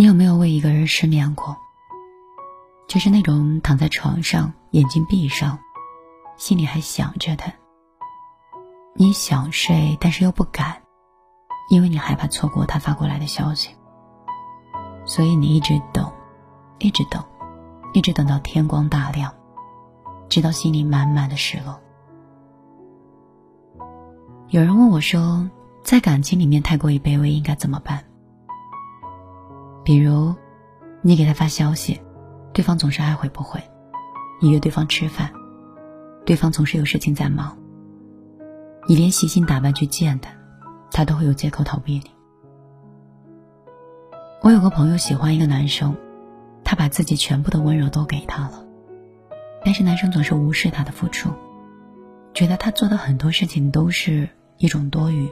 你有没有为一个人失眠过？就是那种躺在床上，眼睛闭上，心里还想着他。你想睡，但是又不敢，因为你害怕错过他发过来的消息。所以你一直等，一直等，一直等到天光大亮，直到心里满满的失落。有人问我说，在感情里面太过于卑微应该怎么办？比如，你给他发消息，对方总是爱回不回；你约对方吃饭，对方总是有事情在忙；你连细心打扮去见他，他都会有借口逃避你。我有个朋友喜欢一个男生，他把自己全部的温柔都给他了，但是男生总是无视他的付出，觉得他做的很多事情都是一种多余。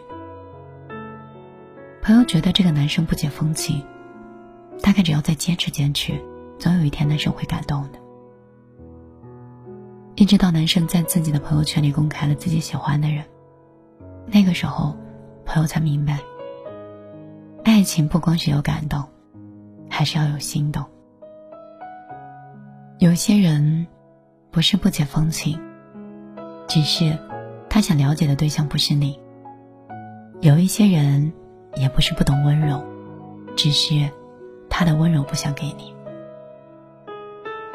朋友觉得这个男生不解风情。大概只要再坚持坚持，总有一天男生会感动的。一直到男生在自己的朋友圈里公开了自己喜欢的人，那个时候，朋友才明白，爱情不光是有感动，还是要有心动。有些人，不是不解风情，只是他想了解的对象不是你。有一些人，也不是不懂温柔，只是。他的温柔不想给你，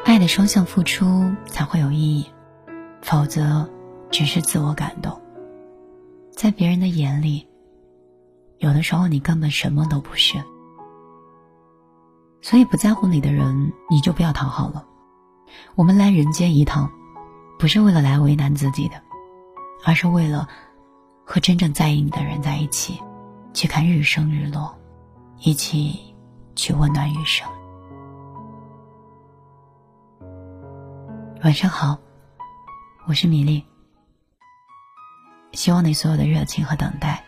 爱的双向付出才会有意义，否则只是自我感动。在别人的眼里，有的时候你根本什么都不是。所以不在乎你的人，你就不要讨好了。我们来人间一趟，不是为了来为难自己的，而是为了和真正在意你的人在一起，去看日升日落，一起。去温暖余生。晚上好，我是米粒。希望你所有的热情和等待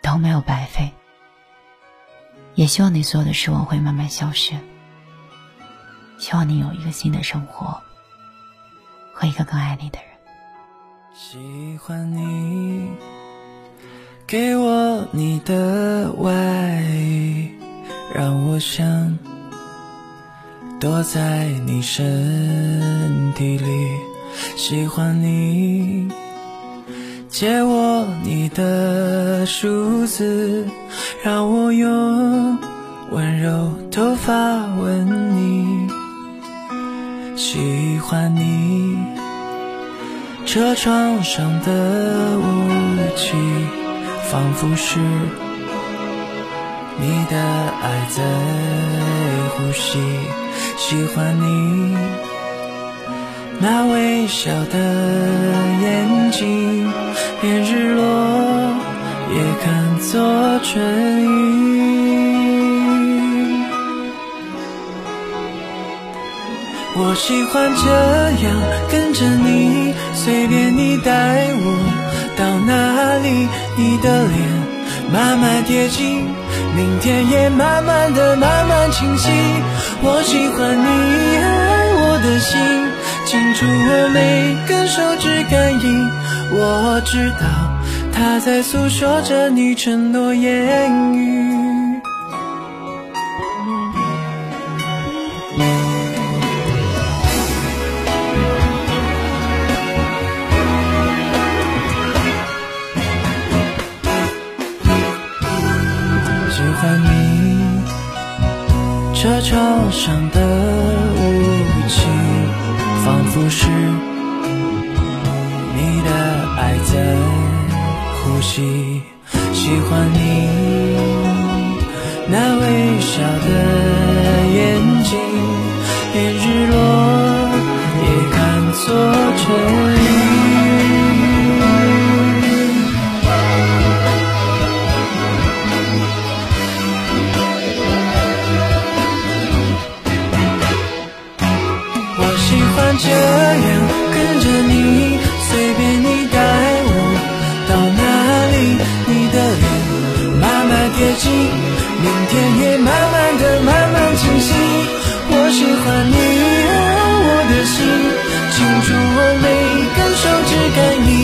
都没有白费，也希望你所有的失望会慢慢消失。希望你有一个新的生活和一个更爱你的人。喜欢你。给我你的外衣，让我想躲在你身体里。喜欢你，借我你的梳子，让我用温柔头发吻你。喜欢你，车窗上的雾气。仿佛是你的爱在呼吸，喜欢你那微笑的眼睛，连日落也看作春雨。我喜欢这样跟着你，随便你带我。你的脸慢慢贴近，明天也慢慢的慢慢清晰。我喜欢你爱我的心，清楚我每根手指感应。我知道，他在诉说着你承诺言语。车窗上的雾气，仿佛是你的爱在呼吸。喜欢你那微笑的眼睛，连日落清楚我每根手指感应。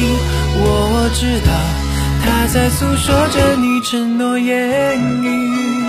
我知道他在诉说着你承诺言语。